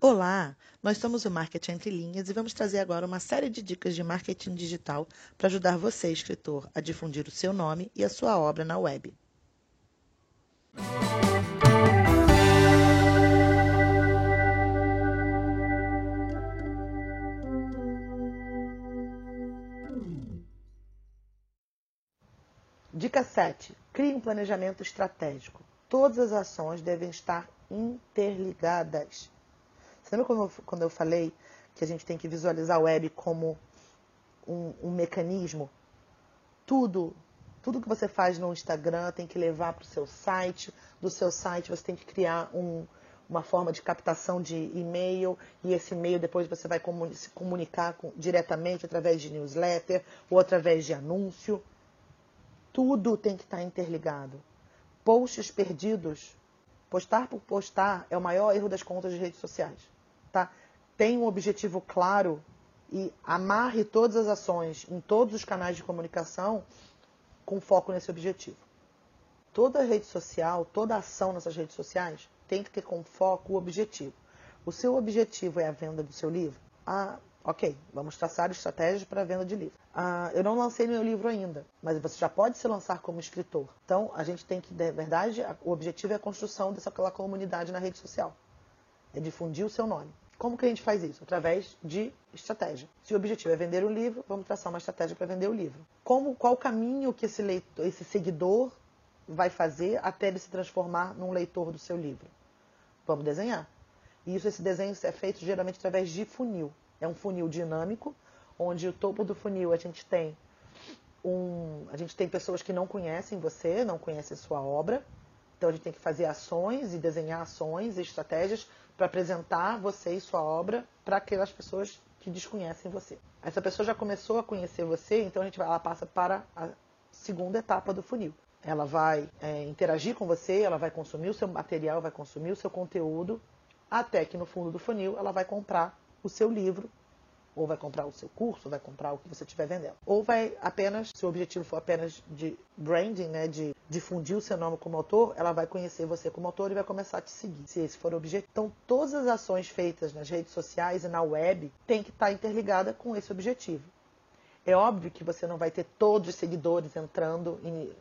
Olá, nós somos o Marketing Entre Linhas e vamos trazer agora uma série de dicas de marketing digital para ajudar você, escritor, a difundir o seu nome e a sua obra na web. Dica 7. Crie um planejamento estratégico. Todas as ações devem estar interligadas. Lembra quando quando eu falei que a gente tem que visualizar a web como um, um mecanismo? Tudo, tudo que você faz no Instagram tem que levar para o seu site. Do seu site você tem que criar um, uma forma de captação de e-mail e esse e-mail depois você vai se comunicar com, diretamente através de newsletter ou através de anúncio. Tudo tem que estar interligado. Posts perdidos, postar por postar é o maior erro das contas de redes sociais tá? Tenha um objetivo claro e amarre todas as ações em todos os canais de comunicação com foco nesse objetivo. Toda rede social, toda ação nessas redes sociais tem que ter como foco o objetivo. O seu objetivo é a venda do seu livro? Ah, ok, vamos traçar estratégias para a venda de livro. Ah, eu não lancei meu livro ainda, mas você já pode se lançar como escritor. Então, a gente tem que, de verdade, o objetivo é a construção dessa comunidade na rede social. É difundir o seu nome. Como que a gente faz isso? Através de estratégia. Se o objetivo é vender o livro, vamos traçar uma estratégia para vender o livro. Como, qual o caminho que esse, leitor, esse seguidor vai fazer até ele se transformar num leitor do seu livro? Vamos desenhar. E isso, esse desenho é feito geralmente através de funil. É um funil dinâmico, onde o topo do funil a gente tem um, a gente tem pessoas que não conhecem você, não conhecem sua obra. Então a gente tem que fazer ações e desenhar ações e estratégias para apresentar você e sua obra para aquelas pessoas que desconhecem você. Essa pessoa já começou a conhecer você, então a gente vai, ela passa para a segunda etapa do funil. Ela vai é, interagir com você, ela vai consumir o seu material, vai consumir o seu conteúdo, até que no fundo do funil ela vai comprar o seu livro ou vai comprar o seu curso, ou vai comprar o que você estiver vendendo. Ou vai apenas, se o objetivo for apenas de branding, né, de difundir o seu nome como autor, ela vai conhecer você como autor e vai começar a te seguir, se esse for o objetivo. Então, todas as ações feitas nas redes sociais e na web têm que estar interligada com esse objetivo. É óbvio que você não vai ter todos os seguidores entrando em,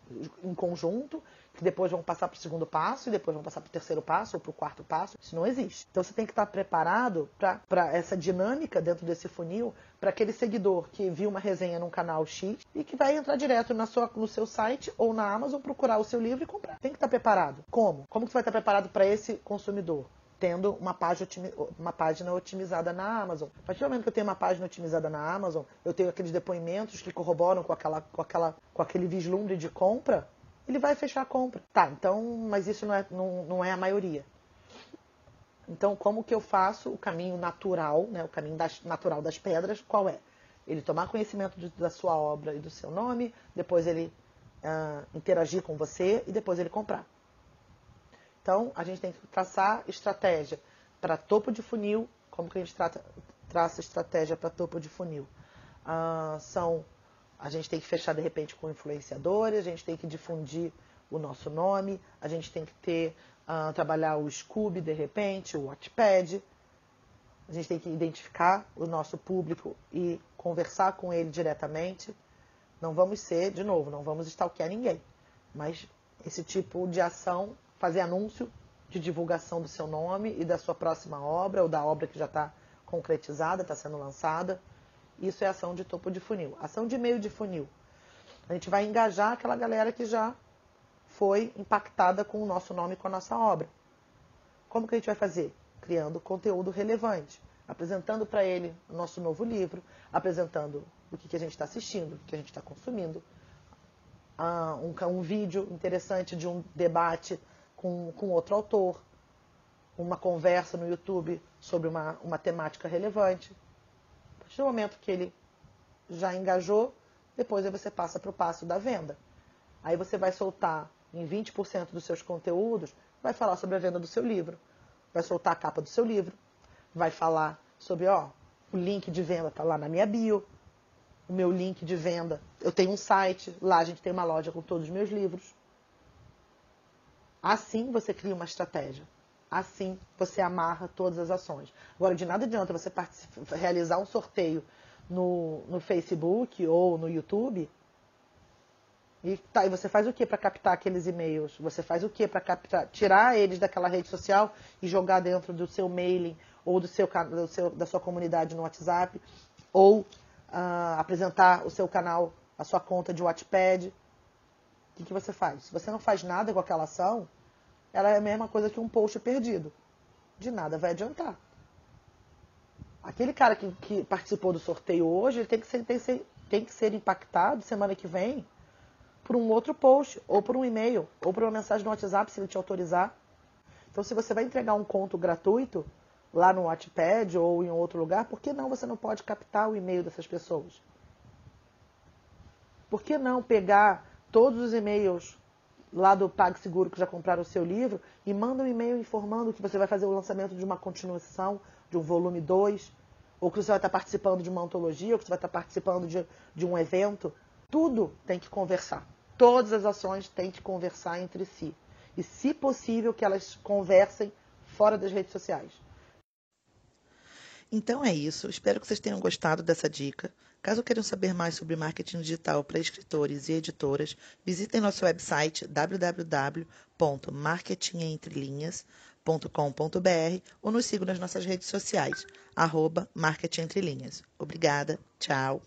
em conjunto, que depois vão passar para o segundo passo, e depois vão passar para o terceiro passo ou para o quarto passo. Isso não existe. Então você tem que estar preparado para essa dinâmica dentro desse funil, para aquele seguidor que viu uma resenha num canal X e que vai entrar direto na sua, no seu site ou na Amazon procurar o seu livro e comprar. Tem que estar preparado. Como? Como que você vai estar preparado para esse consumidor? Tendo uma página, uma página otimizada na Amazon. A partir do momento que eu tenho uma página otimizada na Amazon, eu tenho aqueles depoimentos que corroboram com, aquela, com, aquela, com aquele vislumbre de compra, ele vai fechar a compra. Tá, então, mas isso não é, não, não é a maioria. Então, como que eu faço o caminho natural, né, o caminho das, natural das pedras, qual é? Ele tomar conhecimento de, da sua obra e do seu nome, depois ele uh, interagir com você e depois ele comprar. Então, a gente tem que traçar estratégia para topo de funil. Como que a gente trata, traça estratégia para topo de funil? Ah, são, a gente tem que fechar de repente com influenciadores, a gente tem que difundir o nosso nome, a gente tem que ter, ah, trabalhar o Scooby de repente, o Watchpad. A gente tem que identificar o nosso público e conversar com ele diretamente. Não vamos ser, de novo, não vamos stalkear ninguém. Mas esse tipo de ação fazer anúncio de divulgação do seu nome e da sua próxima obra ou da obra que já está concretizada, está sendo lançada. Isso é ação de topo de funil. Ação de meio de funil. A gente vai engajar aquela galera que já foi impactada com o nosso nome e com a nossa obra. Como que a gente vai fazer? Criando conteúdo relevante, apresentando para ele o nosso novo livro, apresentando o que, que a gente está assistindo, o que a gente está consumindo, uh, um, um vídeo interessante de um debate com, com outro autor, uma conversa no YouTube sobre uma, uma temática relevante. A partir do momento que ele já engajou, depois você passa para o passo da venda. Aí você vai soltar em 20% dos seus conteúdos, vai falar sobre a venda do seu livro, vai soltar a capa do seu livro, vai falar sobre, ó, o link de venda está lá na minha bio, o meu link de venda, eu tenho um site, lá a gente tem uma loja com todos os meus livros. Assim você cria uma estratégia. Assim você amarra todas as ações. Agora, de nada adianta você realizar um sorteio no, no Facebook ou no YouTube e, tá, e você faz o que para captar aqueles e-mails? Você faz o que para captar, tirar eles daquela rede social e jogar dentro do seu mailing ou do seu, do seu da sua comunidade no WhatsApp ou uh, apresentar o seu canal, a sua conta de Wattpad? O que, que você faz? Se você não faz nada com aquela ação, ela é a mesma coisa que um post perdido. De nada vai adiantar. Aquele cara que, que participou do sorteio hoje, ele tem que ser, tem, que ser, tem que ser impactado semana que vem por um outro post, ou por um e-mail, ou por uma mensagem no WhatsApp, se ele te autorizar. Então, se você vai entregar um conto gratuito lá no Wattpad ou em outro lugar, por que não você não pode captar o e-mail dessas pessoas? Por que não pegar todos os e-mails lá do PagSeguro que já compraram o seu livro e manda um e-mail informando que você vai fazer o lançamento de uma continuação, de um volume 2, ou que você vai estar participando de uma antologia, ou que você vai estar participando de, de um evento. Tudo tem que conversar. Todas as ações têm que conversar entre si. E, se possível, que elas conversem fora das redes sociais. Então é isso. Espero que vocês tenham gostado dessa dica. Caso queiram saber mais sobre marketing digital para escritores e editoras, visitem nosso website www.marketingentrelinhas.com.br ou nos sigam nas nossas redes sociais, arroba Marketing Entre Linhas. Obrigada, tchau.